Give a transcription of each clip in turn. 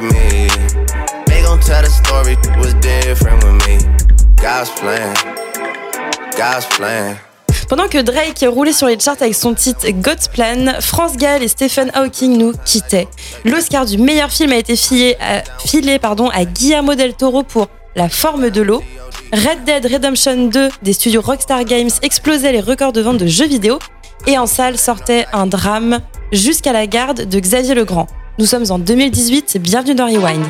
me. Tell story different with me. Plan, plan. Pendant que Drake roulait sur les charts avec son titre God's Plan, France Gall et Stephen Hawking nous quittaient. L'Oscar du meilleur film a été filé, à, pardon, à Guillermo del Toro pour La forme de l'eau. Red Dead Redemption 2 des studios Rockstar Games explosait les records de vente de jeux vidéo. Et en salle sortait un drame, Jusqu'à la garde de Xavier Legrand. Nous sommes en 2018, bienvenue dans Rewind.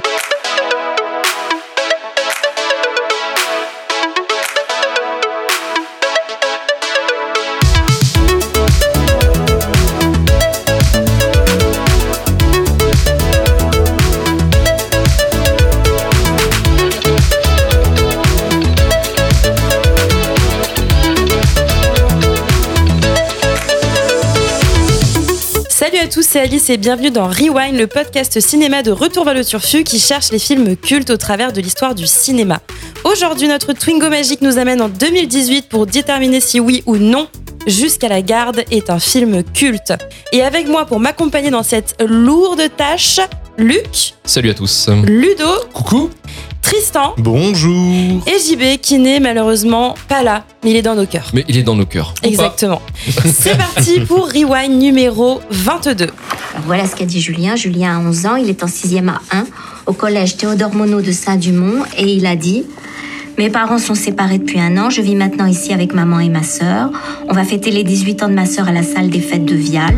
C'est Alice et bienvenue dans Rewind, le podcast cinéma de Retour vers le Turfu qui cherche les films cultes au travers de l'histoire du cinéma. Aujourd'hui, notre Twingo magique nous amène en 2018 pour déterminer si oui ou non Jusqu'à la garde est un film culte. Et avec moi pour m'accompagner dans cette lourde tâche, Luc, Salut à tous. Ludo, Coucou. Tristan Bonjour. et JB qui n'est malheureusement pas là, mais il est dans nos cœurs. Mais il est dans nos cœurs. Exactement. C'est parti pour Rewind numéro 22. Alors, Voilà ce qu'a dit Julien. Julien a 11 ans, il est en 6e à 1 au collège Théodore Monod de Saint-Dumont et il a dit Mes parents sont séparés depuis un an, je vis maintenant ici avec maman et ma sœur. On va fêter les 18 ans de ma sœur à la salle des fêtes de Vial.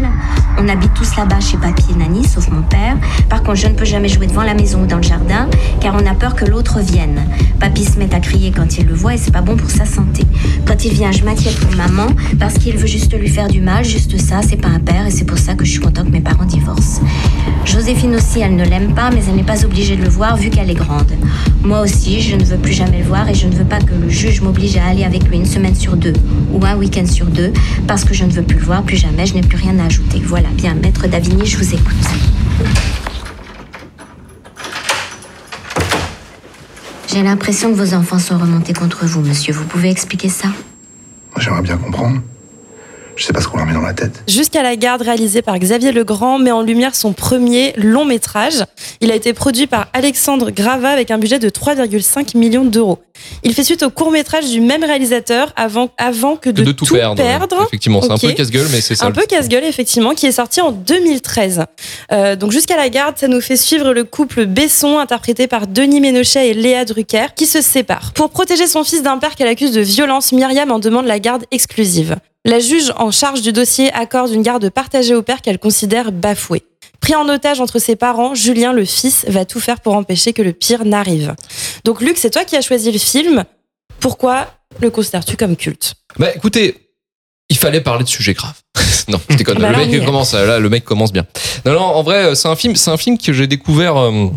On habite tous là-bas chez papy et Nani, sauf mon père. Par contre, je ne peux jamais jouer devant la maison ou dans le jardin car on a peur que l'autre vienne. Papy se met à crier quand il le voit et c'est pas bon pour sa santé. Quand il vient, je m'inquiète pour maman parce qu'il veut juste lui faire du mal, juste ça, c'est pas un père et c'est pour ça que je suis contente que mes parents divorcent. Joséphine aussi, elle ne l'aime pas, mais elle n'est pas obligée de le voir vu qu'elle est grande. Moi aussi, je ne veux plus jamais le voir et je ne veux pas que le juge m'oblige à aller avec lui une semaine sur deux ou un week-end sur deux parce que je ne veux plus le voir, plus jamais, je n'ai plus rien à ajouter. Voilà, bien, maître Davigny, je vous écoute. J'ai l'impression que vos enfants sont remontés contre vous, monsieur. Vous pouvez expliquer ça? J'aimerais bien comprendre. Je sais pas ce qu'on leur met dans la tête. Jusqu'à la garde, réalisé par Xavier Legrand, met en lumière son premier long métrage. Il a été produit par Alexandre Grava avec un budget de 3,5 millions d'euros. Il fait suite au court métrage du même réalisateur avant, avant que de, de tout, perdre. Effectivement, c'est un peu casse-gueule, mais c'est ça. Un peu casse-gueule, effectivement, qui est sorti en 2013. Euh, donc, jusqu'à la garde, ça nous fait suivre le couple Besson, interprété par Denis Ménochet et Léa Drucker, qui se séparent. Pour protéger son fils d'un père qu'elle accuse de violence, Myriam en demande la garde exclusive. La juge en charge du dossier accorde une garde partagée au père qu'elle considère bafoué. Pris en otage entre ses parents, Julien, le fils, va tout faire pour empêcher que le pire n'arrive. Donc, Luc, c'est toi qui as choisi le film. Pourquoi le considères-tu comme culte? Bah écoutez, il fallait parler de sujets graves. non, je déconne. Bah le mec commence, là, le mec commence bien. Non, non, en vrai, c'est un film, c'est un film que j'ai découvert. euh, euh,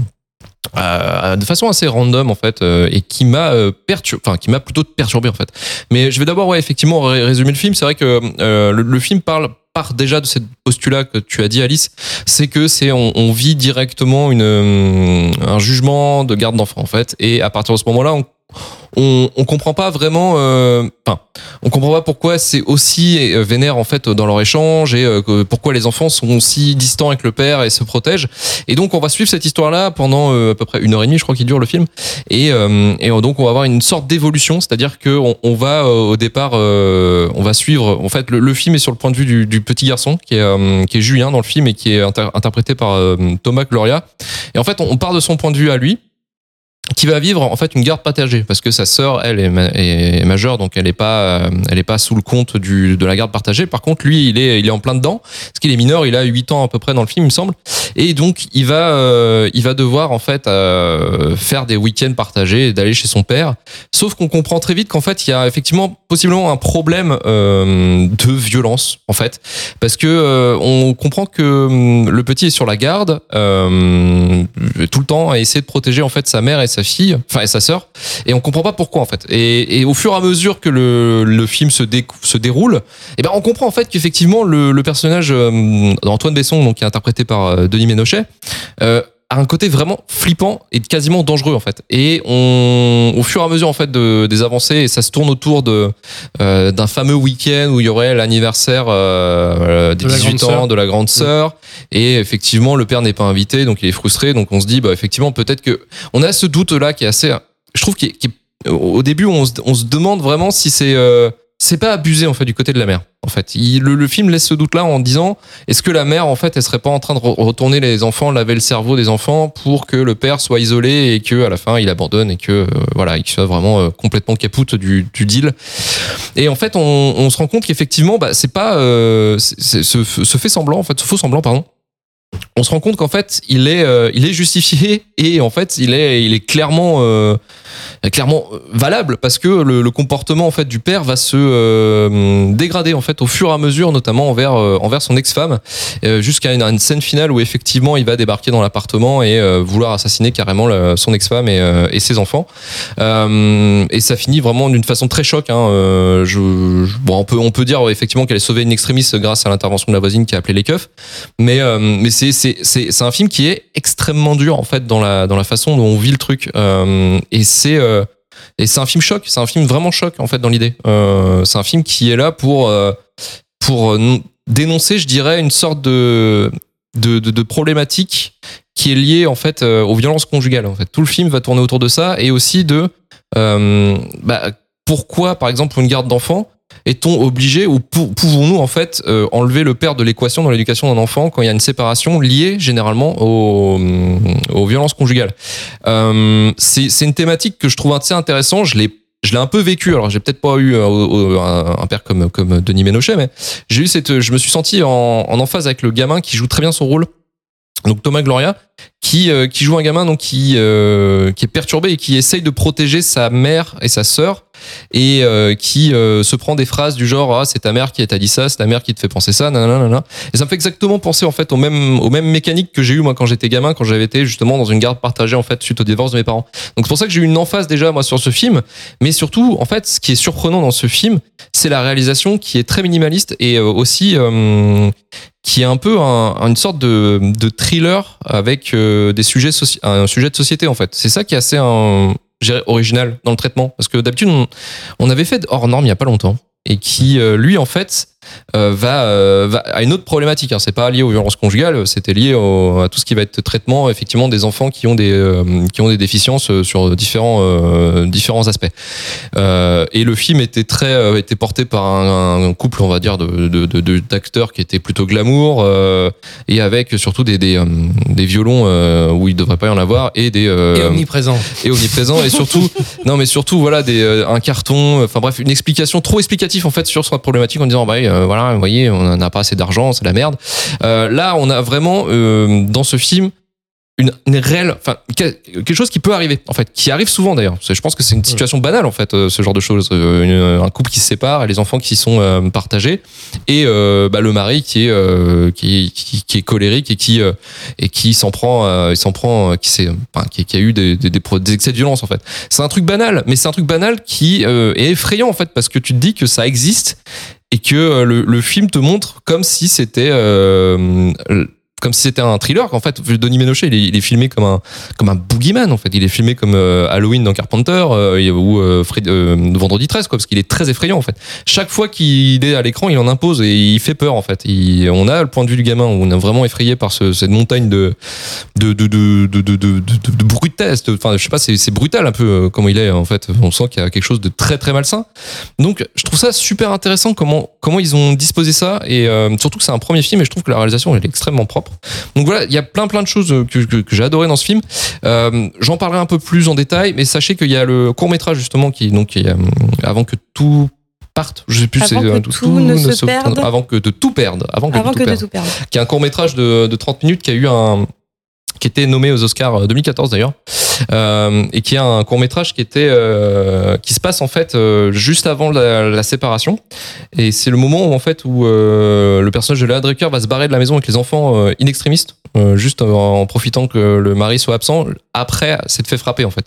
de façon assez random en fait euh, et qui m'a euh, perturbé enfin qui m'a plutôt perturbé en fait. Mais je vais d'abord ouais effectivement ré- résumer le film. C'est vrai que euh, le, le film parle part déjà de cette postulat que tu as dit Alice. C'est que c'est on, on vit directement une un jugement de garde d'enfant en fait. Et à partir de ce moment là on on, on comprend pas vraiment euh, enfin on comprend pas pourquoi c'est aussi euh, vénère en fait dans leur échange et euh, pourquoi les enfants sont aussi distants avec le père et se protègent. Et donc on va suivre cette histoire là pendant à peu près une heure et demie je crois qu'il dure le film. Et, et donc on va avoir une sorte d'évolution c'est-à-dire que on, va au départ on va suivre en fait le, le film est sur le point de vue du, du petit garçon qui est qui est Julien dans le film et qui est inter- interprété par Thomas Gloria. Et en fait on part de son point de vue à lui qui va vivre en fait une garde partagée. Parce que sa sœur elle est, ma- est majeure donc elle est pas euh, elle est pas sous le compte du, de la garde partagée. Par contre lui il est il est en plein dedans. Parce qu'il est mineur il a 8 ans à peu près dans le film il me semble et donc il va euh, il va devoir en fait euh, faire des week-ends partagés d'aller chez son père. Sauf qu'on comprend très vite qu'en fait il y a effectivement possiblement un problème euh, de violence en fait. Parce que on comprend que hum, le petit est sur la garde tout le temps à essayer de protéger en fait sa mère et sa fille, enfin et sa sœur, et on comprend pas pourquoi en fait. Et, au fur et à mesure que le, film se, dé- se déroule, et ben on comprend en fait qu'effectivement le, personnage d'Antoine Besson, donc qui est interprété par Denis Ménochet, euh, a un côté vraiment flippant et quasiment dangereux en fait. Et on, au fur et à mesure en fait de, des avancées, et ça se tourne autour de euh, d'un fameux week-end où il y aurait l'anniversaire euh, des De la 18 grande ans sœur. de la grande sœur. Et effectivement, le père n'est pas invité, donc il est frustré. Donc on se dit, bah effectivement, peut-être que on a ce doute là qui est assez, je trouve, qui est, qui est- au début, on se, on se demande vraiment si c'est euh, c'est pas abusé en fait du côté de la mère. En fait, le, film laisse ce doute là en disant est-ce que la mère en fait elle serait pas en train de re- retourner les enfants, laver le cerveau des enfants pour que le père soit isolé et que à la fin il abandonne et que euh, voilà il soit vraiment euh, complètement capoute du, deal. Et en fait on, se rend compte qu'effectivement bah, c'est pas euh, ce, ce fait semblant en fait ce faux semblant pardon on se rend compte qu'en fait il est euh, il est justifié et en fait il est il est clairement euh, clairement euh, valable parce que le, comportement en fait du père va se dégrader en fait au fur et à mesure notamment envers envers son ex-femme jusqu'à une, scène finale où effectivement il va débarquer dans l'appartement et vouloir assassiner carrément son ex-femme et, ses enfants. Et ça finit vraiment d'une façon très choc hein, on peut on peut dire effectivement qu'elle est sauvée une extrémiste grâce à l'intervention de la voisine qui a appelé les keufs mais mais c'est c'est un film qui est extrêmement dur en fait dans la façon dont on vit le truc. Euh, et c'est euh, et c'est un film choc. C'est un film vraiment choc en fait dans l'idée. Euh, c'est un film qui est là pour pour non- dénoncer je dirais une sorte de problématique qui est liée en fait aux violences conjugales tout le film va tourner autour de ça et aussi de bah, pourquoi par exemple pour une garde d'enfants est-on obligé ou pou- pouvons-nous en fait euh, enlever le père de l'équation dans l'éducation d'un enfant quand il y a une séparation liée généralement aux, aux violences conjugales? Euh, C'est une thématique que je trouve assez intéressante. Je l'ai je l'ai un peu vécu. Alors j'ai peut-être pas eu euh, un père comme comme Denis Ménochet, mais j'ai eu cette je me suis senti en, en emphase avec le gamin qui joue très bien son rôle. Donc Thomas Gloria qui euh, qui joue un gamin donc qui euh, qui est perturbé et qui essaye de protéger sa mère et sa sœur et euh, qui euh, se prend des phrases du genre ah c'est ta mère qui t'a dit ça c'est ta mère qui te fait penser ça nanana, et ça me fait exactement penser en fait aux mêmes aux mêmes mécaniques que j'ai eu moi quand j'étais gamin quand j'avais été justement dans une garde partagée en fait suite au divorce de mes parents. Donc c'est pour ça que j'ai eu une emphase déjà moi sur ce film. Mais surtout en fait ce qui est surprenant dans ce film c'est la réalisation qui est très minimaliste et euh, aussi euh, qui est un peu un- une sorte de, de thriller avec euh, des sujets soci- un sujet de société en fait. C'est ça qui est assez un, original dans le traitement parce que d'habitude on, on avait fait hors norme il y a pas longtemps et qui euh, lui en fait euh, va, euh, va à une autre problématique. Hein. C'est pas lié aux violences conjugales, c'était lié au- à tout ce qui va être traitement effectivement des enfants qui ont des euh, qui ont des déficiences euh, sur différents euh, différents aspects. Euh, et le film était très euh, était porté par un, un couple on va dire de de- de- d'acteurs qui étaient plutôt glamour euh, et avec surtout des des, euh, des violons euh, où il devrait pas y en avoir et des euh, Et omniprésent. et omniprésent et surtout non mais surtout voilà des euh, un carton enfin bref une explication trop explicative en fait sur cette problématique en disant bah euh, voilà vous voyez on n'a pas assez d'argent c'est la merde. Euh, là on a vraiment euh, dans ce film une, une réelle enfin que- quelque chose qui peut arriver en fait qui arrive souvent d'ailleurs. Je pense que c'est une situation banale en fait euh, ce genre de choses. Euh, une- un couple qui se sépare et les enfants qui sont euh, partagés. Et euh, bah, le mari qui est euh, qui, qui, qui est colérique et qui euh, et qui s'en prend euh, il s'en prend euh, qui s'est enfin, qui, qui a eu des, des, des, excès de violence en fait. C'est un truc banal mais c'est un truc banal qui euh, est effrayant en fait parce que tu te dis que ça existe et que euh, le, le film te montre comme si c'était euh, comme si c'était un thriller qu'en fait Denis Ménochet il est, il est filmé comme un comme un boogeyman en fait. Il est filmé comme euh, Halloween dans Carpenter euh, ou euh, Fred- euh, Vendredi 13 quoi parce qu'il est très effrayant en fait. Chaque fois qu'il est à l'écran il en impose et il fait peur en fait. On a le point de vue du gamin où on est vraiment effrayé par ce- cette montagne de de de de de de, de, de- test. Enfin je sais pas c'est brutal un peu euh, comment il est en fait. On sent qu'il y a quelque chose de très très malsain. Donc je trouve ça super intéressant comment comment ils ont disposé ça et surtout que c'est un premier film et je trouve que la réalisation elle est extrêmement propre donc voilà il y a plein plein de choses que, que, que j'ai adoré dans ce film euh, j'en parlerai un peu plus en détail mais sachez qu'il y a le court métrage justement qui donc qui euh, avant que tout parte je sais plus Avant c'est que euh, tout ne se perde. avant que de tout perdre avant que Avant de que tout de perdre tout perdre. qui est un court métrage de, de 30 minutes qui a eu un qui était nommé aux Oscars euh, 2014 d'ailleurs. Euh, et qui est un court métrage qui était euh, qui se passe en fait euh, juste avant la, la séparation. Et c'est le moment où en fait où euh, le personnage de Léa Drucker va se barrer de la maison avec les enfants euh, in extremis euh, juste en, en profitant que le mari soit absent après s'être fait frapper en fait.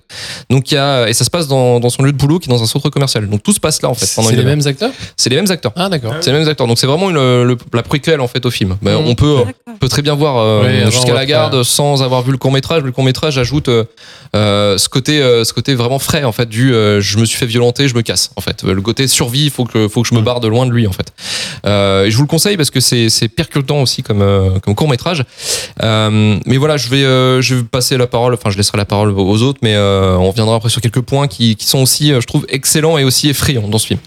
Donc il y a et ça se passe dans, dans son lieu de boulot qui est dans un centre commercial. Donc tout se passe là en fait C'est les mêmes acteurs? C'est les mêmes acteurs. Ah, d'accord. c'est les mêmes acteurs. Donc c'est vraiment une, le- la préquelle en fait au film. Ben, Mhm. on peut peut très bien voir euh, jusqu'à la garde sans sans avoir vu le court métrage. Le court métrage ajoute euh, euh, ce côté, euh, ce côté vraiment frais en fait du je me suis fait violenter, je me casse en fait. Le côté survie, il faut que, faut que je me barre de loin de lui en fait. Je vous le conseille parce que c'est, percutant aussi comme, comme court métrage. Mais voilà, je vais, je vais passer la parole. Enfin, je laisserai la parole aux autres, mais on reviendra après sur quelques points qui, qui sont aussi, je trouve, excellents et aussi effrayants dans ce film.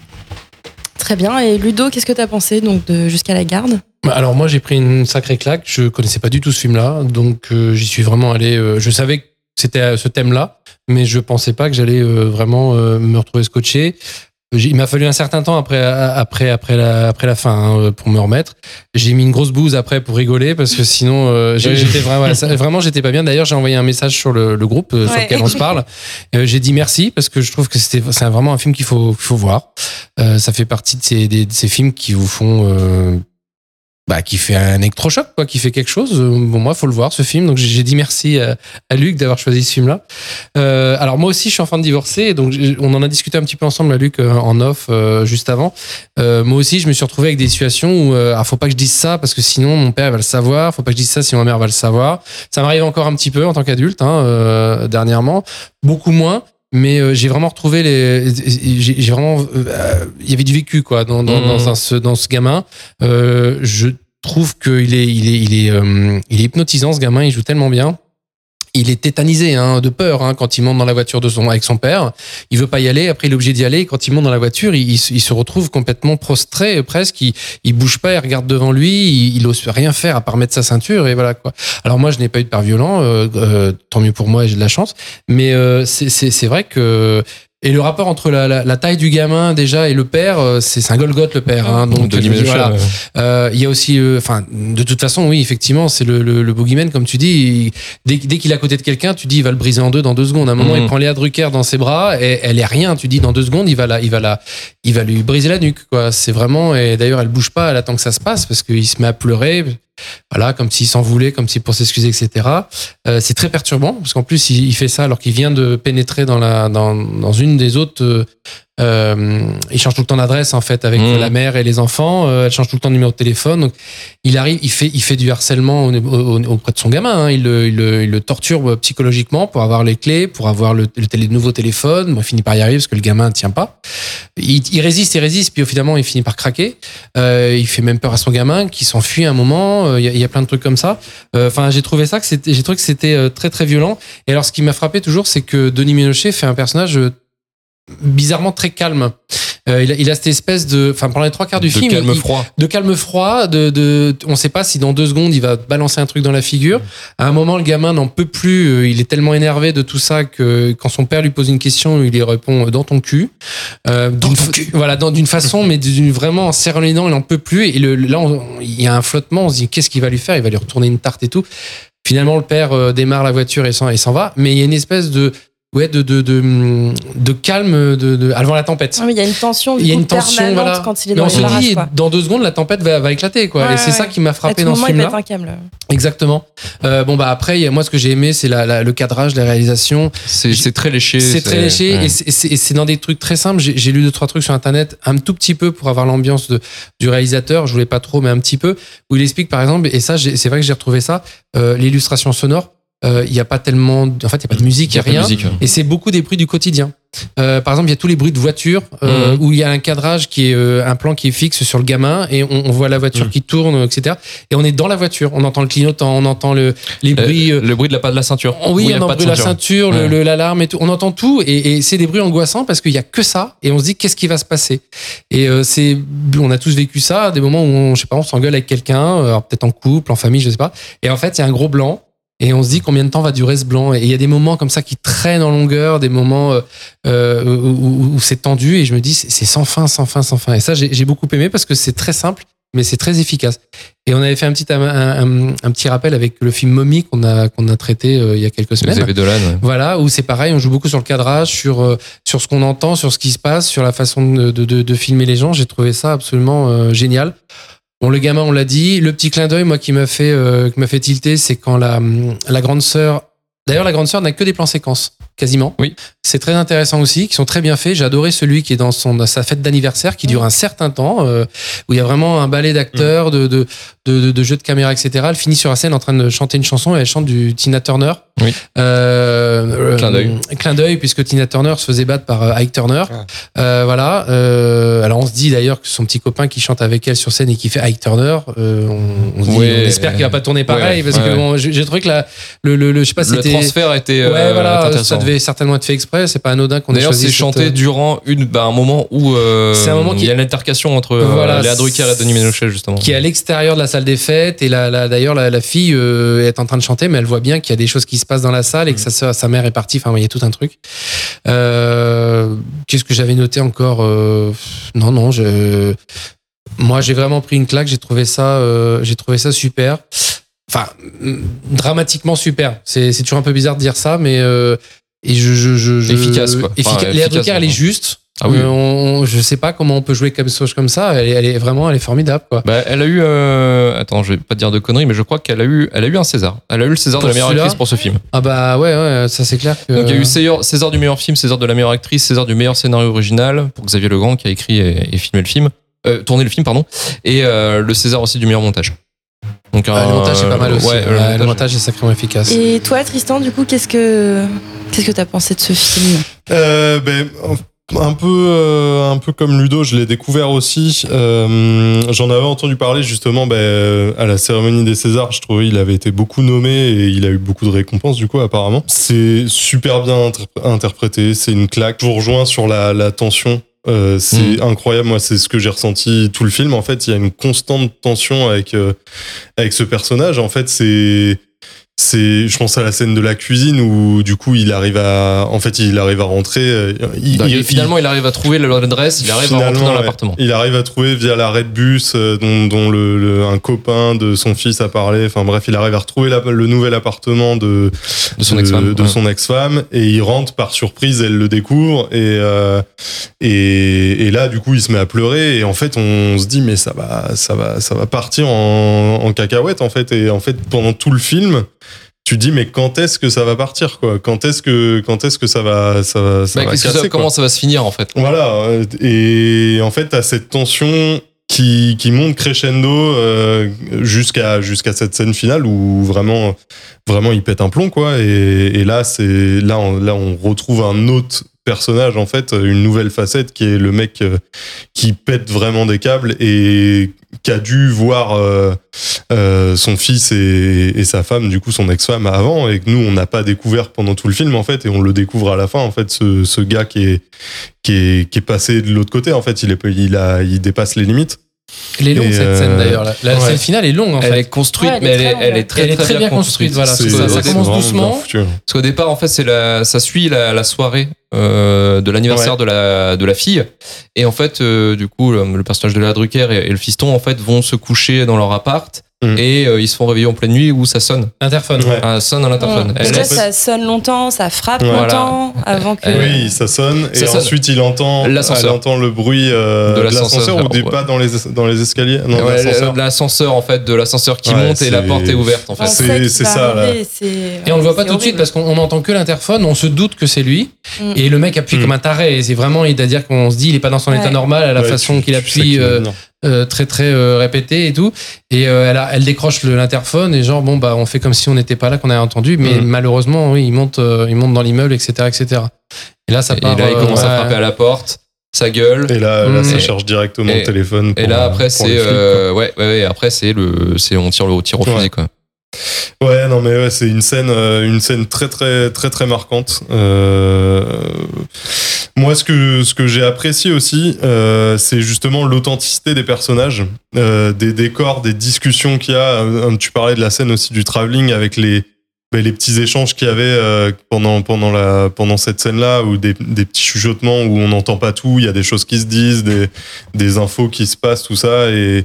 Très bien. Et Ludo, qu'est-ce que t'as pensé donc de Jusqu'à la garde? Alors moi j'ai pris une sacrée claque, je connaissais pas du tout ce film-là, donc euh, j'y suis vraiment allé. euh, je savais que c'était euh, ce thème-là, mais je pensais pas que j'allais euh, vraiment euh, me retrouver scotché. Il m'a fallu un certain temps après après après la après la fin hein, pour me remettre. J'ai mis une grosse bouse après pour rigoler parce que sinon euh, j'étais vraiment ça- vraiment j'étais pas bien. D'ailleurs j'ai envoyé un message sur le, le groupe euh, sur lequel on se parle. Euh, j'ai dit merci parce que je trouve que c'était c'est vraiment un film qu'il faut qu'il faut voir. Euh, ça fait partie de ces des- de ces films qui vous font euh, bah, qui fait un électrochoc, quoi, qui fait quelque chose. Euh, Bon, moi, faut le voir, ce film. Donc, j'ai dit merci à, Luc d'avoir choisi ce film-là. Euh, alors, moi aussi, je suis en train de divorcer. Donc, on en a discuté un petit peu ensemble, à Luc, euh, en off, euh, juste avant. Euh, moi aussi, je me suis retrouvé avec des situations où, euh, ah, faut pas que je dise ça parce que sinon, mon père va le savoir. Faut pas que je dise ça sinon ma mère va le savoir. Ça m'arrive encore un petit peu en tant qu'adulte, hein, dernièrement. Beaucoup moins. Mais euh, j'ai vraiment retrouvé les. J'ai vraiment. euh, Il y avait du vécu, quoi, dans, dans, dans, un- ce, dans ce gamin. Euh, je trouve qu'il est, il est, il est, euh, il est hypnotisant, ce gamin. Il joue tellement bien. Il est tétanisé hein, de peur hein, quand il monte dans la voiture de son, avec son père. Il veut pas y aller. Après, il est obligé d'y aller. Quand il monte dans la voiture, il, il se- retrouve complètement prostré, presque. Il, il bouge pas. Il regarde devant lui. Il, il ose rien faire à part mettre sa ceinture et voilà quoi. Alors moi, je n'ai pas eu de père violent. euh, euh, tant mieux pour moi. J'ai de la chance. Mais euh, c'est vrai que et le rapport entre la, la, la taille du gamin déjà et le père, euh, c'est un Golgoth le père. Hein, donc dis, Ménochet, voilà. ouais. Euh, il y a aussi, euh, enfin, de toute façon, oui, effectivement, c'est le, le, le boogeyman, comme tu dis. il- dès, dès qu'il est à côté de quelqu'un, tu dis, il va le briser en deux dans deux secondes. À un moment, Mhm. il prend Léa Drucker dans ses bras et elle est rien. Tu dis, dans deux secondes, il va la, il va la, il va lui briser la nuque, quoi. C'est vraiment, et d'ailleurs, elle bouge pas, elle attend que ça se passe parce qu'il se met à pleurer. Voilà, comme s'il s'en voulait, comme si pour s'excuser, etc. Euh, c'est très perturbant parce qu'en plus, il, fait ça alors qu'il vient de pénétrer dans une des autres. Euh, il change tout le temps d'adresse en fait avec Mhm. la mère et les enfants. Euh, elle change tout le temps de numéro de téléphone. Donc, il arrive, il fait, il fait du harcèlement au- au- auprès de son gamin. hein. Il, le, il, le, il le torture euh, psychologiquement pour avoir les clés, pour avoir le, le télé, nouveau téléphone. Bon, il finit par y arriver parce que le gamin ne tient pas. Il, il résiste, il résiste, puis finalement, il finit par craquer. Euh, il fait même peur à son gamin qui s'enfuit à un moment. Euh, Il y, a- il y a plein de trucs comme ça. Euh, Enfin, j'ai trouvé ça que c'était, j'ai trouvé que c'était très très violent. Et alors, ce qui m'a frappé toujours, c'est que Denis Ménochet fait un personnage bizarrement très calme. Euh, il, a, il a cette espèce de, enfin pendant les trois quarts du de film, calme il- froid. de calme froid, de, de, on sait pas si dans deux secondes il va balancer un truc dans la figure. À un moment, le gamin n'en peut plus, euh, il est tellement énervé de tout ça que quand son père lui pose une question, il lui répond euh, dans ton cul. Euh, d'une fa- Voilà, dans- d'une façon, mais vraiment en serrant les dents, il en peut plus. Et le, là, on- il y a un flottement, on se dit qu'est-ce qu'il va lui faire? Il va lui retourner une tarte et tout. Finalement, le père euh, démarre la voiture et s'en va, mais il y a une espèce de ouais de de de, de calme de, de avant la tempête. Ah oui, Il y a une tension, du Il y a coup, une tension, voilà. quand il est Mais dans on se les barrages, dit, dans deux secondes, la tempête va, va éclater, quoi. Ouais, et c'est ouais. ça qui m'a À frappé tout dans ce moment, film-là. Exactement. Euh, bon, bah après, moi, ce que j'ai aimé, c'est la, la- le cadrage, la réalisation. C'est très léché. C'est très léché ouais. et c'est- dans des trucs très simples. J'ai lu deux, trois trucs sur Internet, un tout petit peu pour avoir l'ambiance du réalisateur. Je voulais pas trop, mais un petit peu, où il explique, par exemple, et ça, c'est vrai que j'ai retrouvé ça, euh, l'illustration sonore. Euh, Il n'y a pas tellement, de- en fait, il n'y a pas de musique, il n'y a rien. musique, ouais. Et c'est beaucoup des bruits du quotidien. Euh, par exemple, il y a tous les bruits de voiture euh, Mhm. où il y a un cadrage qui est euh, un plan qui est fixe sur le gamin et on, on voit la voiture Mhm. qui tourne, etc. Et on est dans la voiture. On entend le clignotant, on entend le, les Euh, bruits. euh, le bruit de la pas de la ceinture. Oui, on entend de la ceinture, le- Ouais. le- l'alarme et tout. On entend tout et, et c'est des bruits angoissants parce qu'il y a que ça et on se dit qu'est-ce qui va se passer? Et euh, c'est, on a tous vécu ça, des moments où on, je sais pas, on s'engueule avec quelqu'un, euh, peut-être en couple, en famille, je sais pas. Et en fait, il y a un gros blanc. Et on se dit combien de temps va durer ce blanc. Et il y a des moments comme ça qui traînent en longueur, des moments euh, euh, où, c'est tendu. Et je me dis, c'est sans fin, sans fin, sans fin. Et ça, j'ai beaucoup aimé parce que c'est très simple, mais c'est très efficace. Et on avait fait un petit, un, un- un petit rappel avec le film Mommy qu'on a, qu'on a traité euh, il y a quelques Vous semaines. avez Dolan. ouais. Voilà, où c'est pareil, on joue beaucoup sur le cadrage, sur, euh, sur ce qu'on entend, sur ce qui se passe, sur la façon de, de, de- de filmer les gens. J'ai trouvé ça absolument génial. Bon, le gamin, on l'a dit. Le petit clin d'œil, moi, qui m'a fait, euh, qui m'a fait tilter, c'est quand la, la grande sœur. D'ailleurs, la grande sœur n'a que des plans séquences. Quasiment. Oui. C'est très intéressant aussi, qui sont très bien faits. J'ai adoré celui qui est dans son dans sa fête d'anniversaire, qui dure un certain temps, euh, où il y a vraiment un ballet d'acteurs, de, de, de, de, de jeux de caméra, etc. Elle finit sur la scène en train de chanter une chanson et elle chante du Tina Turner. Oui. Euh, Clin d'œil. euh, clin d'œil, puisque Tina Turner se faisait battre par euh, Ike Turner. Euh, voilà. Euh, alors on se dit d'ailleurs que son petit copain qui chante avec elle sur scène et qui fait Ike Turner, euh, on, on se dit, Ouais. on espère qu'il va pas tourner pareil, Ouais, parce ouais. que bon, j'ai trouvé que la, le, le, le- je sais pas, Le transfert était, euh, Ouais, voilà, devait certainement être fait exprès. C'est pas anodin qu'on ait D'ailleurs, choisi. c'est cette- chanté durant une, bah, un moment où euh, C'est un moment qui- il y a l'intercation entre euh, Voilà, Léa Drucker et Denis Ménochet, justement. qui est à l'extérieur de la salle des fêtes et d'ailleurs la, la fille euh, est en train de chanter mais elle voit bien qu'il y a des choses qui se passent dans la salle et que sa, sœur- sa mère est partie enfin il y a tout un truc euh, qu'est-ce que j'avais noté encore Euh, non non je moi j'ai vraiment pris une claque j'ai trouvé ça euh, j'ai trouvé ça super enfin dramatiquement super c'est c'est toujours un peu bizarre de dire ça mais euh, et je, je, je, je- Efficace, quoi. Enfin, effica- Léa efficace, Drucker elle est juste Ah oui. Euh, on- je sais pas comment on peut jouer comme comme ça elle est, elle est vraiment elle est formidable quoi Bah, elle a eu, euh, attends, je vais pas te dire de conneries, mais je crois qu'elle a eu, elle a eu un César. Elle a eu le César Pour de la meilleure actrice pour ce film. Ah bah ouais, ouais, ça c'est clair que. Donc il y a eu César, César du meilleur film, César de la meilleure actrice, César du meilleur scénario original pour Xavier Legrand qui a écrit et, et filmé le film, euh, tourné le film pardon, et le César aussi du meilleur montage. Donc un- le montage est pas mal aussi. Ouais, le le montage- est sacrément efficace. Et toi, Tristan, du coup, qu'est-ce que qu'est-ce que t'as pensé de ce film Euh, ben, un peu, euh, un peu comme Ludo, je l'ai découvert aussi. Euh, J'en avais entendu parler justement ben, à la cérémonie des Césars. Je trouvais il avait été beaucoup nommé et il a eu beaucoup de récompenses du coup apparemment. C'est super bien inter- interprété. C'est une claque. Je vous rejoins sur la, la tension. Euh, c'est incroyable. Moi, c'est ce que j'ai ressenti tout le film. En fait, il y a une constante tension avec euh, avec ce personnage. En fait, c'est c'est je pense à la scène de la cuisine où du coup il arrive à en fait il arrive à rentrer euh, il, et finalement, il arrive à trouver l'adresse, il arrive à rentrer dans ouais. l'appartement. il arrive à trouver via l'arrêt de bus euh, dont, dont le, le- un copain de son fils a parlé enfin bref il arrive à retrouver la- le nouvel appartement de De son ex-femme. de ouais. son ex-femme et il rentre par surprise elle le découvre et, euh, et et là du coup il se met à pleurer et en fait on se dit mais ça va ça va ça va partir en, en cacahuète en fait et en fait pendant tout le film tu dis mais quand est-ce que ça va partir quoi? Quand est-ce que quand est-ce que ça va ça va ça Bah, va que ça- comment ça va se finir en fait? Voilà, euh, et en fait, t'as cette tension qui, qui monte crescendo euh, jusqu'à jusqu'à cette scène finale où vraiment vraiment il pète un plomb quoi. Et, et là, c'est là on, là on retrouve un autre personnage en fait, une nouvelle facette qui est le mec euh, qui pète vraiment des câbles et qui a dû voir euh, euh, son fils et, sa femme, du coup son ex-femme avant, et que nous on n'a pas découvert pendant tout le film en fait, et on le découvre à la fin en fait, ce, ce gars qui est qui est, qui est passé de l'autre côté en fait, il est il a il dépasse les limites. Elle est longue Et, cette euh, scène d'ailleurs. La, la ouais. scène finale est longue en Elle fait. est construite, Ouais, elle mais est elle est, très elle est longue. très, Elle est très, très bien construite, voilà, ça, commence doucement. foutu. Parce qu'au départ, en fait, c'est la, ça suit la, la soirée euh, de l'anniversaire Ouais. de la de la fille, et en fait, euh, du coup, le, le personnage de la Drucker et, et le fiston, en fait, vont se coucher dans leur appart. Mm. Et euh, ils se font réveiller en pleine nuit où ça sonne. Interphone. Ouais. Ça sonne à l'interphone. Laisse- ça sonne longtemps, ça frappe longtemps avant que. Euh, Oui, ça sonne et sonne. ensuite il entend, L'ascenseur. elle entend le bruit euh, De de l'ascenseur, ou des ouais. pas dans les dans les escaliers? Non, Ouais, l'ascenseur. l'ascenseur en fait de l'ascenseur qui Ouais, monte et la porte est ouverte en On fait. c'est- ça, là. Et on le voit pas tout de suite parce qu'on on entend que l'interphone, on se doute que c'est lui. Mm. Et le mec appuie Mm. comme un taré. Et c'est vraiment, c'est-à-dire qu'on se dit, il est pas dans son état normal à la façon qu'il appuie euh, euh, très très euh, répété et tout. Et euh, elle, a- elle décroche l'interphone et genre bon bah on fait comme si on n'était pas là, qu'on avait entendu. Mais Mm. malheureusement, oui, il monte, euh, il monte dans l'immeuble, etc., etc. Et là, ça Et part. là, il euh, commence à ouais. frapper à la porte, ça gueule. Et là, là Mm. ça Et- cherche directement et- le téléphone. Et là après pour les c'est euh, ouais, ouais ouais après c'est le c'est on tire le tir au fusil Ouais. quoi. Ouais, non, mais ouais, c'est une scène, euh, une scène très, très, très, très marquante. Euh, moi, ce que, ce que j'ai apprécié aussi, euh, c'est justement l'authenticité des personnages, euh, des décors, des discussions qu'il y a. Euh, Tu parlais de la scène aussi du travelling avec les, ben, les petits échanges qu'il y avait euh, pendant, pendant, la, pendant cette scène-là, ou des, des petits chuchotements où on n'entend pas tout, il y a des choses qui se disent, des, des infos qui se passent, tout ça. Et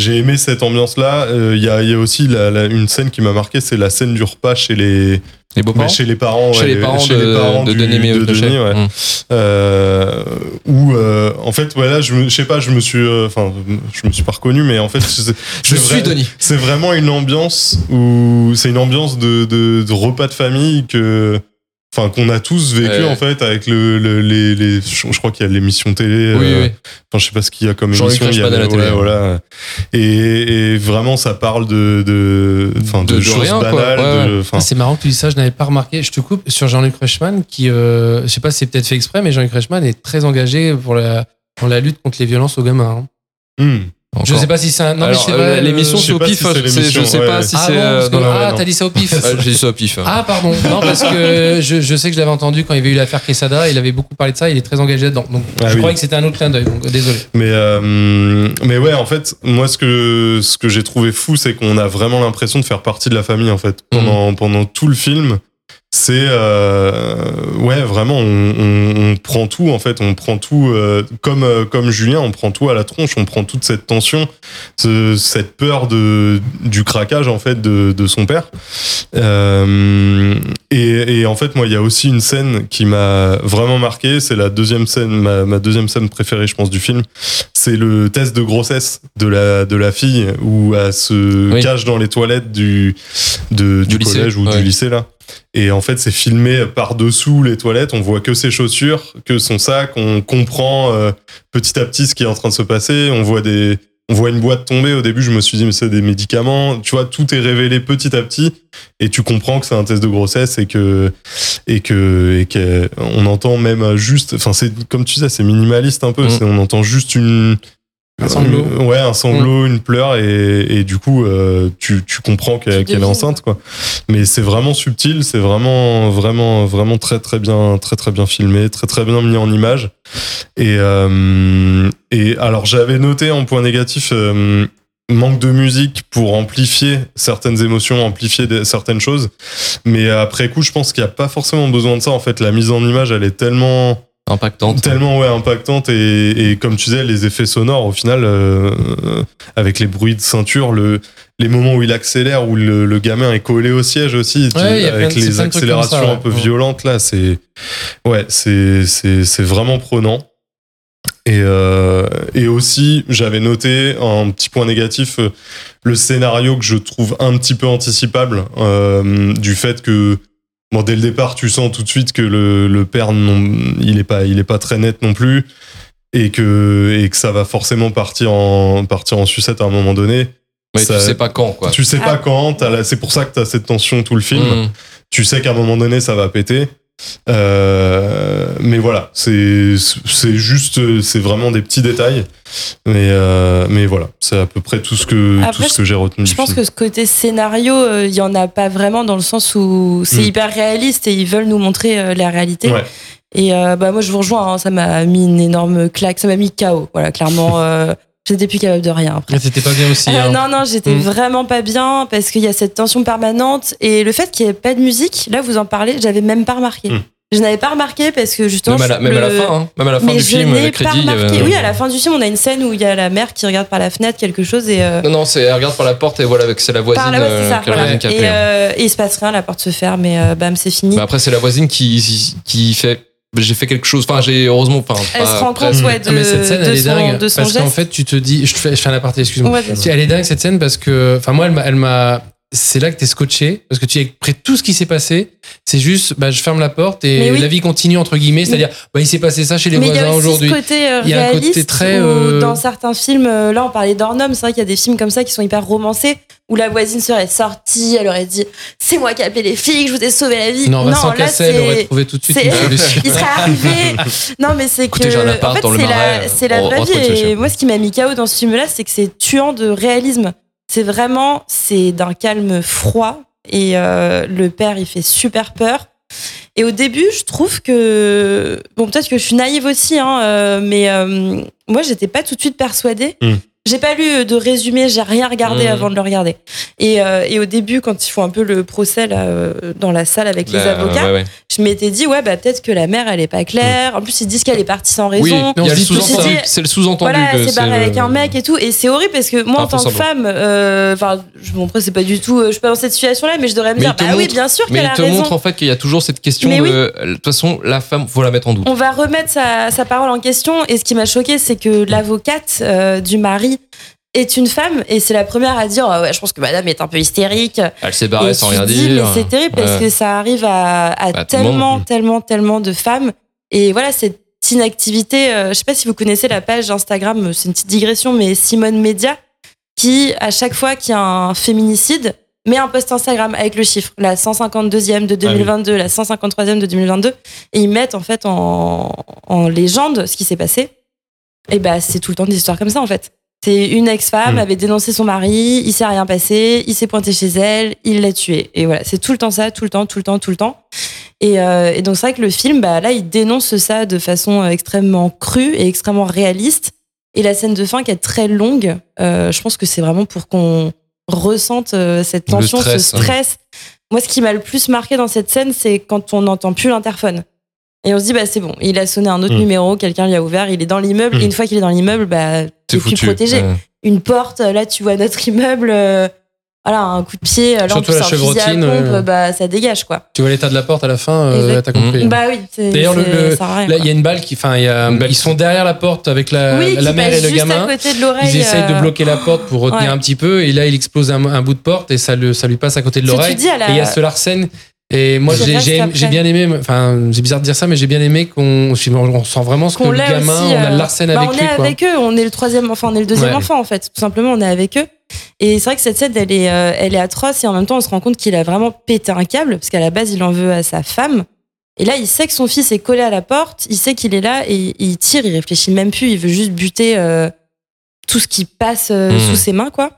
j'ai aimé cette ambiance-là. Euh, Il y, a, y a aussi la- la- une scène qui m'a marqué, c'est la scène du repas chez les, Les beaux-parents. chez les parents, Chez les parents chez de, les parents de du- Denis de. Denis, ouais. Mm. Euh, où euh, en fait voilà je me je sais pas je me suis euh, enfin je me suis pas reconnu mais en fait Je suis vrai- Denis. c'est vraiment une ambiance où c'est une ambiance de, de, de repas de famille que enfin qu'on a tous vécu Ouais. en fait avec le, le- les, les je crois qu'il y a l'émission télé Oui, euh, oui. enfin je sais pas ce qu'il y a comme Jean-Luc émission il y a la ouais, télé. voilà et, et vraiment ça parle de de enfin de, De- de choses rien, banales Ouais, Ah, c'est marrant que tu dis ça, je n'avais pas remarqué. Je te coupe sur Jean-Luc Reichmann qui, euh, je sais pas si c'est peut-être fait exprès, mais Jean-Luc Reichmann est très engagé pour la, pour la lutte contre les violences aux gamins. hein. Hmm. Je Encore. sais pas si c'est un. Non, mais Alors, c'est euh, vrai, l'émission euh, je c'est au pif, si c'est je sais- l'émission, ouais. pas si Ah c'est. bon, euh, que- ah, t'as dit ça au pif. Ah, J'ai dit ça au pif. Ah pardon, non parce que je, je sais que je l'avais entendu quand il y avait eu l'affaire Quesada, il avait beaucoup parlé de ça, il est très engagé dedans. Donc Ah je oui. croyais que c'était un autre clin d'œil, donc désolé. Mais euh, mais ouais, en fait, moi ce que ce que j'ai trouvé fou, c'est qu'on a vraiment l'impression de faire partie de la famille en fait pendant pendant tout le film. C'est euh, ouais vraiment on, on, on prend tout en fait. On prend tout euh, comme euh, comme Julien on prend tout à la tronche. On prend toute cette tension ce- cette peur de du craquage en fait de, de son père. Euh, et, et en fait moi il y a aussi une scène qui m'a vraiment marqué. C'est la deuxième scène ma, ma deuxième scène préférée je pense du film. C'est le test de grossesse de la de la fille où elle se Oui. cache dans les toilettes du de, du, Du lycée, collège ou ouais. du lycée là et en fait c'est filmé par dessous les toilettes. On voit que ses chaussures que son sac. On comprend euh, petit à petit ce qui est en train de se passer. On voit des on voit une boîte tomber. Au début je me suis dit mais c'est des médicaments. Tu vois tout est révélé petit à petit. Et tu comprends que c'est un test de grossesse et que et que et que on entend même juste enfin c'est comme tu disais c'est minimaliste un peu. Mm. on entend juste une Un sanglot. euh, ouais un sanglot une pleure et, et du coup euh, tu, tu comprends qu'elle est enceinte quoi mais c'est vraiment subtil c'est vraiment vraiment vraiment très très bien très très bien filmé très très bien mis en image et euh, et alors j'avais noté en point négatif manque de musique pour amplifier certaines émotions, amplifier certaines choses. Mais après coup, je pense qu'il n'y a pas forcément besoin de ça. En fait, la mise en image, elle est tellement, Impactante. tellement ouais, impactante et, et comme tu disais, les effets sonores, au final, euh, avec les bruits de ceinture, le, les moments où il accélère, où le, le gamin est collé au siège aussi, Ouais, plein avec les plein comme accélérations ça, un peu ouais. violentes là, c'est ouais, c'est c'est c'est vraiment prenant. Et, euh, et aussi, j'avais noté en petit point négatif euh, le scénario que je trouve un petit peu anticipable euh, du fait que bon dès le départ tu sens tout de suite que le, le père non, il est pas il est pas très net non plus et que et que ça va forcément partir en partir en sucette à un moment donné. Mais Ça- tu sais pas quand, quoi. Tu sais Ah. pas quand, t'as la- c'est pour ça que tu as cette tension tout le film Mm. tu sais qu'à un moment donné ça va péter Euh, mais voilà c'est c'est juste c'est vraiment des petits détails mais euh, mais voilà c'est à peu près tout ce que Après, tout ce que j'ai retenu Je du pense film. que ce côté scénario, euh, il y en a pas vraiment dans le sens où c'est Mm. hyper réaliste et ils veulent nous montrer la réalité. Ouais. Et bah moi je vous rejoins, hein, ça m'a mis une énorme claque, ça m'a mis KO. Voilà, clairement, j'étais plus capable de rien après. C'était pas bien aussi. Euh, hein. non, non, j'étais Mm. vraiment pas bien parce qu'il y a cette tension permanente et le fait qu'il n'y ait pas de musique, là vous en parlez, j'avais même pas remarqué. Mm. Je n'avais pas remarqué parce que justement. Même, à la, même à la le- fin, hein. Même à la fin Mais du je film, n'ai les pas avait- remarqué. Oui, à la fin du film, on a une scène où il y a la mère qui regarde par la fenêtre quelque chose et. euh, Non, non, c'est, elle regarde par la porte et voilà, c'est la voisine, ouais, c'est euh, ça. qui a la voilà. voisine qui a Et, hein. euh, et il se passe rien, la porte se ferme et bam, c'est fini. Mais après, c'est la voisine qui, qui fait. J'ai fait quelque chose. Enfin, j'ai heureusement. Enfin, Elle pas se rend compte, ouais, de, Ah, mais cette scène, de elle est son, dingue. de son parce qu'en fait, tu te dis, je, te fais, je fais un aparté, excuse-moi. Ouais. Elle est dingue cette scène parce que, enfin, moi, elle m'a, elle m'a, c'est là que t'es scotché parce que tu es près de tout ce qui s'est passé. C'est juste, bah, je ferme la porte et oui. la vie continue entre guillemets. C'est-à-dire, bah, il s'est passé ça chez les Mais il y voisins a aussi aujourd'hui. ce côté euh, Il y a un côté très, euh, dans certains films, euh, là on parlait d'Ornum, c'est vrai qu'il y a des films comme ça qui sont hyper romancés, où la voisine serait sortie, elle aurait dit c'est moi qui ai appelé les flics, je vous ai sauvé la vie. Non, Vincent là Cassel aurait c'est trouvé tout de suite c'est- une solution. il serait arrivé. Non, mais c'est que. En fait, c'est la, c'est la vraie vie. Et moi, ce qui m'a mis KO dans ce film-là, c'est que c'est tuant de réalisme. C'est vraiment, c'est d'un calme froid. Et euh, le père, il fait super peur. Et au début, je trouve que. Bon, peut-être que je suis naïve aussi, hein, euh, mais euh, moi, j'étais pas tout de suite persuadée. Mm. J'ai pas lu de résumé, j'ai rien regardé Mm. avant de le regarder. Et, euh, et au début, quand ils font un peu le procès là, euh, dans la salle avec les Bah, avocats, ouais, ouais. je m'étais dit, ouais, bah peut-être que la mère, elle est pas claire. En plus, ils disent qu'elle est partie sans raison. Oui, il c'est- le sous-entendu Voilà, elle s'est barrée le- avec un mec et tout. Et c'est horrible parce que moi, en tant que femme, euh, enfin, je bon, après, c'est pas du tout, je suis pas dans cette situation-là, mais je devrais me Mais dire, il te bah oui, bien sûr Mais qu'elle il a te raison. montre en fait qu'il y a toujours cette question Mais de. De toute façon, la femme, faut la mettre en doute. On va remettre sa, sa parole en question. Et ce qui m'a choqué, c'est que l'avocate euh, du mari est une femme et c'est la première à dire Ah ouais je pense que madame est un peu hystérique. Elle s'est barrée sans rien dis, dire. c'est terrible parce que ça arrive à, à Bah, tellement tellement tellement de femmes. Et voilà cette inactivité euh, je sais pas si vous connaissez la page Instagram c'est une petite digression mais Simone Média qui à chaque fois qu'il y a un féminicide met un post Instagram avec le chiffre la 152e de 2022 la 153e de 2022 et ils mettent en fait en, en légende ce qui s'est passé. Et bah c'est tout le temps des histoires comme ça en fait c'est une ex-femme Mm. avait dénoncé son mari, il s'est rien passé, il s'est pointé chez elle, il l'a tué. Et voilà, c'est tout le temps ça, tout le temps, tout le temps, tout le temps. Et, euh, et donc c'est vrai que le film, bah là, il dénonce ça de façon euh, extrêmement crue et extrêmement réaliste. Et la scène de fin qui est très longue, euh, je pense que c'est vraiment pour qu'on ressente euh, cette tension, stress, ce stress. Moi, ce qui m'a le plus marqué dans cette scène, c'est quand on n'entend plus l'interphone. Et on se dit, bah c'est bon, il a sonné un autre Mm. numéro, quelqu'un lui a ouvert, il est dans l'immeuble. Mm. Et une fois qu'il est dans l'immeuble, bah, C'est t'es plus foutu. protégé Ouais. une porte, là tu vois notre immeuble, euh, voilà, un coup de pied, là en Surtout plus la un chevrotine, pompe, euh. bah ça dégage quoi. Tu vois l'état de la porte à la fin, euh, t'as compris. Bah oui, D'ailleurs, il y a une balle qui, enfin, il y a- Une balle ils sont derrière la porte avec la, oui, la mère et le gamin. à côté de l'oreille. Ils essayent de euh, bloquer la porte pour retenir ouais. un petit peu, et là, il explose un, un bout de porte et ça, le, ça lui passe à côté de l'oreille. Et il y a ce Larsen. Et moi, j'ai- bien aimé, enfin, c'est bizarre de dire ça, mais j'ai bien aimé qu'on on sent vraiment ce que qu'on le gamin, aussi, on a euh, Larsen bah, avec on lui. est quoi. avec eux, on est le troisième, enfin on est le deuxième Ouais. enfant en fait. Tout simplement, on est avec eux. Et c'est vrai que cette scène, elle est, euh, elle est atroce et en même temps, on se rend compte qu'il a vraiment pété un câble parce qu'à la base, il en veut à sa femme. Et là, il sait que son fils est collé à la porte, il sait qu'il est là et il tire, il réfléchit même plus, il veut juste buter euh, tout ce qui passe Mhm. sous ses mains, quoi.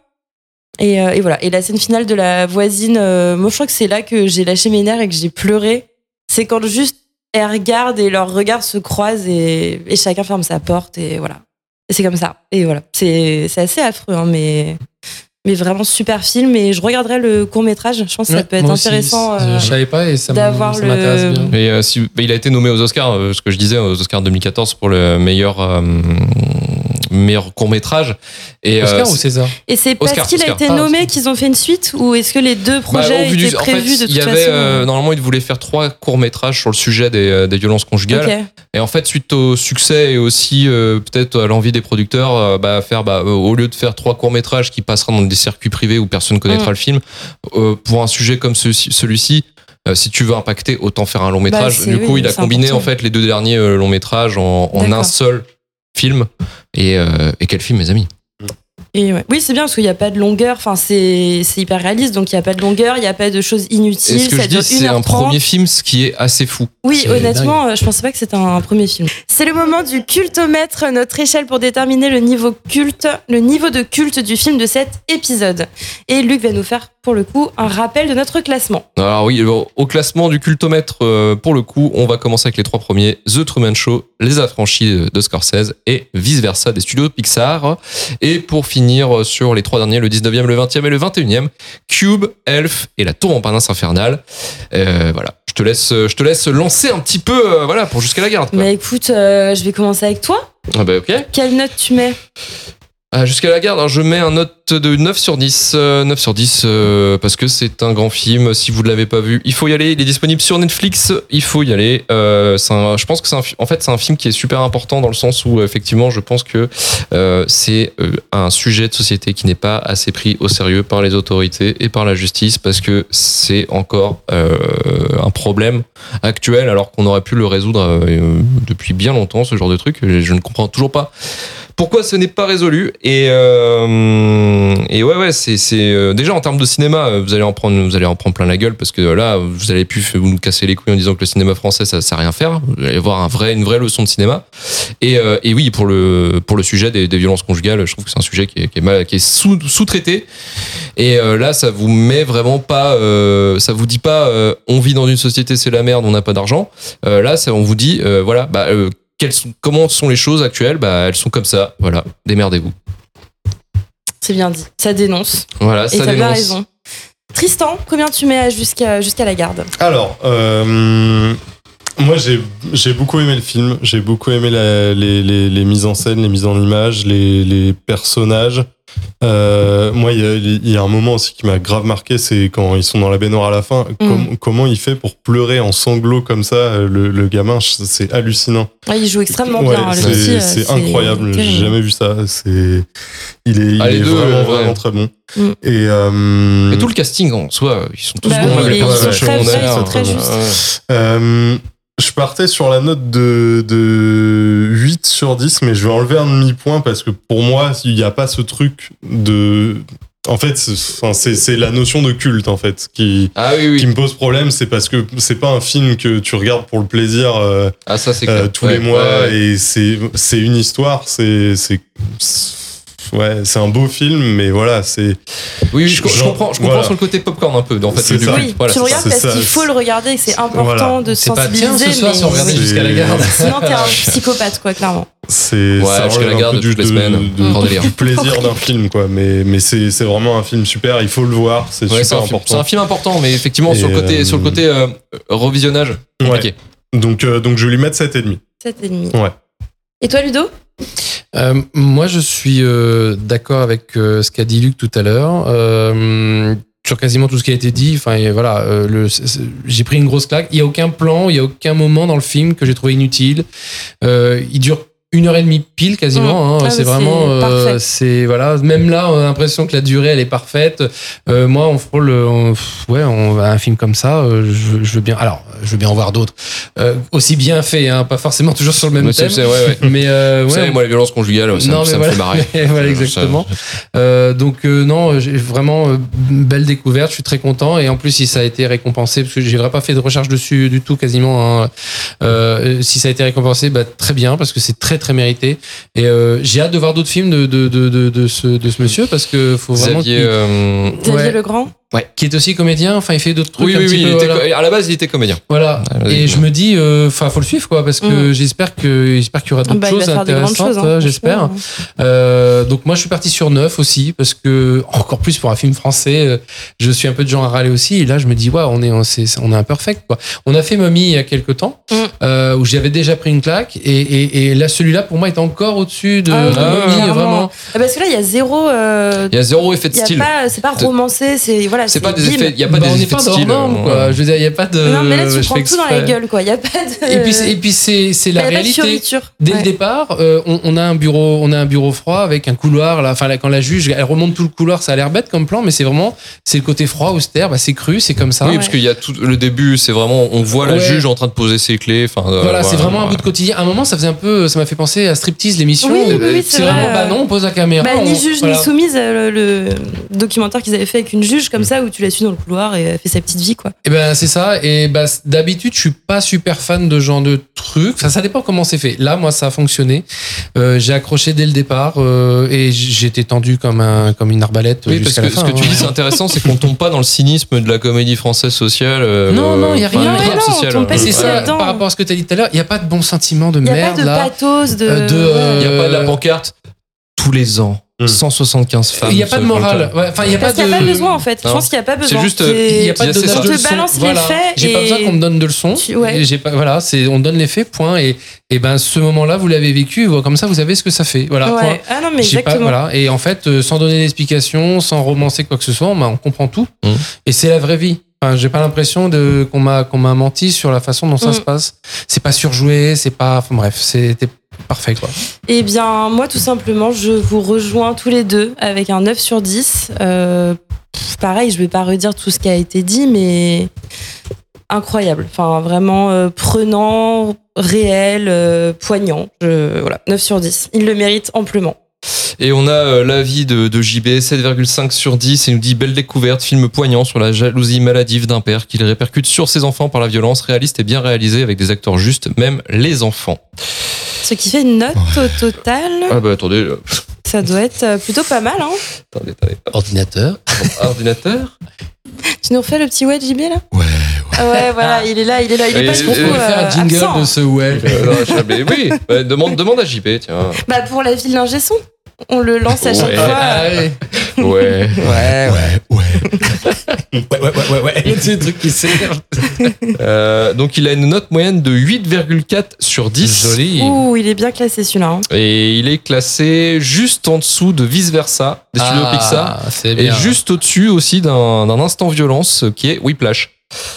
Et, euh, et voilà. Et la scène finale de la voisine, euh, moi, je crois que c'est là que j'ai lâché mes nerfs et que j'ai pleuré. C'est quand juste elles regardent et leurs regards se croisent et, et chacun ferme sa porte et voilà. Et c'est comme ça. Et voilà. C'est assez affreux, hein, mais, mais vraiment super film. Et je regarderai le court métrage. Je pense que ça Ouais, peut être aussi, intéressant. je- euh, je savais pas et ça me- d'avoir le- bien. Euh, si, bah, il a été nommé aux Oscars, euh, ce que je disais, aux Oscars 2014 pour le meilleur, euh, meilleur court métrage. Et, Oscar euh, ou César Et c'est parce qu'il a été Ah, nommé qu'ils ont fait une suite ou est-ce que les deux Bah, projets du- étaient en fait, prévus de il toute y avait façon euh, normalement il voulait faire trois courts métrages sur le sujet des, euh, des violences conjugales et en fait suite au succès et aussi euh, peut-être à l'envie des producteurs euh, bah, faire bah, euh, au lieu de faire trois courts métrages qui passeront dans des circuits privés où personne connaîtra Mm. le film euh, pour un sujet comme celui-ci euh, si tu veux impacter autant faire un long métrage Bah, du coup oui, il a combiné important. en fait les deux derniers euh, longs métrages en, en un seul film et, euh, et quel film mes amis? Et ouais. Oui, c'est bien parce qu'il n'y a pas de longueur. Enfin, c'est c'est hyper réaliste, donc il n'y a pas de longueur, il n'y a pas de choses et inutiles. ce que ça je dure dis c'est un 1h30. premier film ce qui est assez fou Oui, honnêtement, euh, je pensais pas que c'était un premier film. C'est le moment du cultomètre, notre échelle pour déterminer le niveau culte, le niveau de culte du film de cet épisode. Et Luc va nous faire, pour le coup, un rappel de notre classement. Alors oui, au classement du cultomètre, euh, pour le coup, on va commencer avec les trois premiers, The Truman Show, Les Affranchis de, de Scorsese et Vice Versa des studios Pixar. Et pour finir sur les trois derniers, le 19e, le 20e et le 21e, Cube, Elf et La Tour en Parnasse Infernale. Euh, voilà, je te laisse, je te laisse lancer un petit peu, euh, voilà, pour jusqu'à la garde. quoi. Mais écoute, euh, je vais commencer avec toi. Ah bah ok. Quelle note tu mets? Ah, jusqu'à la garde, alors je mets un note de 9 sur 10. euh, 9 sur 10 euh, parce que c'est un grand film. Si vous ne l'avez pas vu, il faut y aller. Il est disponible sur Netflix. Il faut y aller. Euh, un- je pense que c'est en fait c'est un film qui est super important dans le sens où effectivement je pense que euh, c'est euh, un sujet de société qui n'est pas assez pris au sérieux par les autorités et par la justice parce que c'est encore euh, un problème actuel alors qu'on aurait pu le résoudre depuis bien longtemps ce genre de truc. Je ne comprends toujours pas pourquoi ce n'est pas résolu et euh, et ouais ouais c'est euh, déjà en termes de cinéma euh, vous allez en prendre vous allez en prendre plein la gueule parce que là vous allez plus vous nous casser les couilles en disant que le cinéma français ça sert à rien faire. Vous allez voir un vrai une vraie leçon de cinéma. Et, euh, et oui pour le pour le sujet des, violences conjugales je trouve que c'est un sujet qui est, mal qui est sous sous traité et euh, là ça vous met vraiment pas euh, ça vous dit pas euh, on vit dans une société c'est la merde on n'a pas d'argent. Euh, là ça on vous dit euh, voilà bah euh, quelles sont, comment sont les choses actuelles? Bah, elles sont comme ça. Voilà, démerdez-vous. C'est bien dit. Ça dénonce. Voilà, Et ça t'as bien dénonce. raison. Tristan, combien tu mets jusqu'à jusqu'à la garde? Alors, euh, moi j'ai beaucoup aimé le film, j'ai beaucoup aimé la- les, les, les mises en scène, les mises en image, les, les personnages. Euh, moi, il y, a- il y a un moment aussi qui m'a grave marqué, c'est quand ils sont dans la baignoire à la fin. Com- comment il fait pour pleurer en sanglots comme ça, euh, le, le gamin? C'est hallucinant. Ouais, il joue extrêmement Ouais, bien. hein, c'est- euh, c'est incroyable. J'ai jamais vu ça. C'est, il est, il Ah, les est deux, vraiment, vraiment très bon. Mm. Et euh, Mais tout le casting en soi, ils sont tous Bah bons. oui, les ils sont très très justes. Euh, je partais sur la note de, de 8 sur 10, mais je vais enlever un demi-point parce que pour moi, il n'y a pas ce truc de. En fait, c'est la notion de culte, en fait, qui, Ah oui, oui. qui me pose problème. C'est parce que c'est pas un film que tu regardes pour le plaisir euh, Ah, ça, euh, tous Ouais, les mois ouais, ouais. et c'est c'est une histoire. C'est. C'est- Ouais, c'est un beau film, mais voilà, c'est. Oui, oui, je, comprends, je comprends voilà. sur le côté popcorn un peu. En fait, C'est du. Oui, Voilà, tu regardes parce C'est qu'il faut le regarder, c'est important Voilà. de pas sensibiliser. tiens, ce soir, mais si on regardait oui. jusqu'à la garde. Sinon, t'es un psychopathe, quoi, clairement. C'est Ouais, ça jusqu'à la garde peu du, de- semaines. de- du plaisir d'un film, quoi. Mais, mais c'est c'est vraiment un film super. Il faut le voir. C'est Ouais, super un, film- c'est important. un film important, mais effectivement, sur le côté, euh, sur le côté euh, revisionnage, compliqué. Donc, euh, donc je vais lui mettre 7,5. 7,5. Ouais. Et toi, Ludo? Euh, moi, je suis euh, d'accord avec euh, ce qu'a dit Luc tout à l'heure. Euh, sur quasiment tout ce qui a été dit, enfin voilà, euh, j'ai pris une grosse claque. Il y a aucun plan, il y a aucun moment dans le film que j'ai trouvé inutile. Il dure une heure et demie pile quasiment. hein. Ah, c'est vraiment, c'est euh, c'est voilà. Même là, on a l'impression que la durée elle est parfaite. Euh, moi, on frôle, on- pff, ouais, on un film comme ça, euh, je, je veux bien. Alors, je veux bien en voir d'autres euh, aussi bien fait, hein, pas forcément toujours sur le même Mais thème. ouais, ouais. Mais euh, Vous ouais, savez, moi, la violence conjugale, ça, Non, ça mais me voilà. fait marrer. voilà, exactement. ça- Euh, donc euh, non, j'ai vraiment euh, belle découverte. Je suis très content et en plus si ça a été récompensé, parce que j'ai vraiment pas fait de recherche dessus du tout quasiment. hein. Euh, si ça a été récompensé, bah, très bien parce que c'est très très mérité. Et euh, j'ai hâte de voir d'autres films de de, de, de, de ce de ce monsieur parce que faut vraiment Xavier. euh, Xavier Ouais. Legrand qui est aussi comédien. Enfin, il fait d'autres trucs. Oui, un oui, petit oui. peu, il était voilà. co- à la base, il était comédien. Voilà. Ah. Et je me dis, euh, enfin, faut le suivre, quoi, parce que Mm. j'espère que j'espère qu'il y aura d'autres Bah, il va choses intéressantes. hein, euh, j'espère. Euh, donc moi, je suis parti sur 9 aussi, parce que encore plus pour un film français, euh, je suis un peu de genre à râler aussi. Et là, je me dis, ouais, on est, on, c'est, on est imperfect, quoi. On a fait Mommy il y a quelques temps, Mm. euh, où j'avais déjà pris une claque, et, et, et là, celui-là, pour moi, est encore au-dessus de, Ah, de Mommy, vraiment. Ah, Parce que là, il y a zéro. euh, Il y a zéro effet de il y a style. pas- C'est pas romancé, c'est. Voilà, C'est pas des effets. Il y a pas Bah, des effets pas de style. norme, quoi. euh, Je veux dire, il n'y a pas de. Non, mais là, je tu fais prends tout dans la gueule, quoi. Il y a pas de. Et puis, c'est- et puis c'est, c'est la y réalité. Dès Ouais. le départ, euh, on, on a un bureau, on a un bureau froid avec un couloir. Là, enfin, là, quand la juge, elle remonte tout le couloir, ça a l'air bête comme plan, mais c'est vraiment, c'est le côté froid, austère. Bah, c'est cru, c'est comme ça. Oui, parce qu'il y a tout le début, c'est vraiment, on voit la Ouais. juge en train de poser ses clés. Enfin, euh, Voilà, c'est vraiment un ouais. bout de quotidien. À un moment, ça faisait un peu, ça m'a fait penser à Striptease, l'émission. Oui, oui, oui, c'est vraiment, vrai. bah non, on pose la caméra. Bah, ni juge voilà. ni soumise, euh, le, le documentaire qu'ils avaient fait avec une juge comme ça où tu la suis dans le couloir et elle fait sa petite vie quoi. Et ben c'est ça. Et bah, c- d'habitude, je suis pas super fan de ce genre de trucs. Enfin, ça dépend comment c'est fait. Là, moi, ça a fonctionné. Euh, j'ai accroché dès le départ euh, et j'étais tendu comme un comme une arbalète. Oui, parce que la fin, ce que tu hein. dis, c'est intéressant, c'est qu'on tombe pas dans le cynisme de la comédie française sociale. euh, Non, non, il y a rien. hein. c'est ça, par rapport à ce que tu as dit tout à l'heure, il n'y a pas de bon sentiment de Il n'y a merde pas de là. pathos, de. Euh, euh, Il n'y a pas de la pancarte tous les ans. Mm. 175 femmes. Il n'y a pas de morale. Ouais, Enfin, il n'y a Parce pas qu'il n'y a de. pas besoin en fait. Je pense qu'il n'y a pas besoin. juste, C'est- Il n'y a pas de donnage On de te leçons. balance les Voilà. faits J'ai pas besoin qu'on me donne de leçons. Ouais. J'ai pas, voilà, c'est on donne les faits, point. Et, et ben ce moment-là, vous l'avez vécu. Comme ça, vous savez ce que ça fait. Voilà. point. Ah non, mais pas- exactement. voilà. Et en fait, euh, sans donner d'explication, sans romancer quoi que ce soit, ben, on comprend tout. Mm. Et c'est la vraie vie. Enfin, j'ai pas l'impression de qu'on m'a qu'on m'a menti sur la façon dont ça Mm. se passe. C'est pas surjoué, c'est pas. Enfin, bref, c'était parfait quoi. Eh bien, moi, tout simplement, je vous rejoins tous les deux avec un 9 sur 10. Euh, pareil, je vais pas redire tout ce qui a été dit, mais incroyable. Enfin, vraiment euh, prenant, réel, euh, poignant. Voilà, 9 sur 10. Il le mérite amplement. Et on a euh, l'avis de, de JB, 7,5 sur 10. Il nous dit belle découverte, film poignant sur la jalousie maladive d'un père qui répercute sur ses enfants par la violence, réaliste et bien réalisé avec des acteurs justes, même les enfants. Ce qui fait une note au total, Ah bah attendez, euh, ça doit être euh, plutôt pas mal. Hein attendez, attendez. Ordinateur. Ordinateur tu nous refais le petit ouais JB là? Ouais, Ah ouais, voilà, il est là, il est là, il est Et- pas et- et- On va faire euh, un jingle absent. de ce ouais. Euh, Oui, Ouais, demande, demande à JB, tiens. Bah pour la ville d'ingé son, on le lance à chaque Ouais. fois. Ah, ouais. Ouais. ouais, ouais. ouais, ouais. Ouais, ouais, ouais, ouais, ouais. C'est le truc qui s'énerve. Euh, donc il a une note moyenne de 8,4 sur 10. Joli. Ouh, il est bien classé celui-là. hein. Et il est classé juste en dessous de Vice Versa des studios Pixar. Ah, c'est Et bien. juste au-dessus aussi d'un instant violence qui est Whiplash.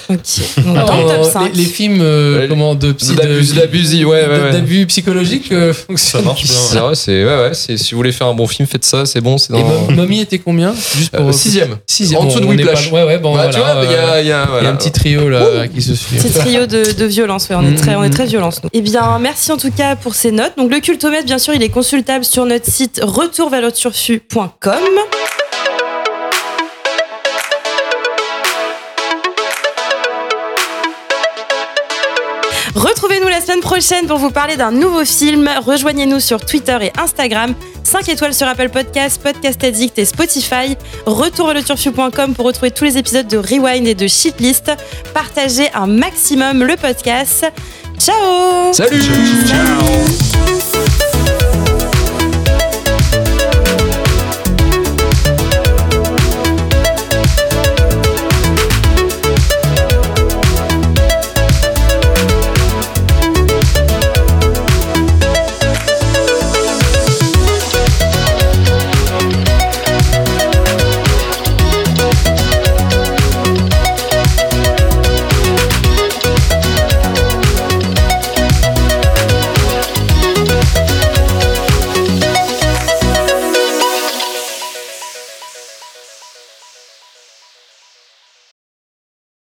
Ok. Donc, Alors, dans le top euh, 5. les, les films euh, Ouais, comment de psy D'abus, d'abus, ouais, ouais, ouais. d'abus psychologiques euh, fonctionnent. Ça marche bien. C'est vrai, c'est ouais, ouais, c'est- si vous voulez faire un bon film, faites ça, c'est bon, c'est Et Mommy était combien? Juste pour Euh, sixième. Sixième. En dessous de Whiplash. pas- Ouais, ouais, bon, Bah, voilà, tu vois, il y euh, a, il y a- il y a voilà. un petit trio là qui se suit. Petit trio de, de violence, ouais, on est très, on est très violence nous. Eh bien, merci en tout cas pour ces notes. Donc le cultomètre, bien sûr, il est consultable sur notre site retourvalauturfu.com. Retrouvez-nous la semaine prochaine pour vous parler d'un nouveau film. Rejoignez-nous sur Twitter et Instagram. 5 étoiles sur Apple Podcasts, Podcast Addict et Spotify. Retour pour retrouver tous les épisodes de Rewind et de Shitlist. Partagez un maximum le podcast. Ciao Salut Ciao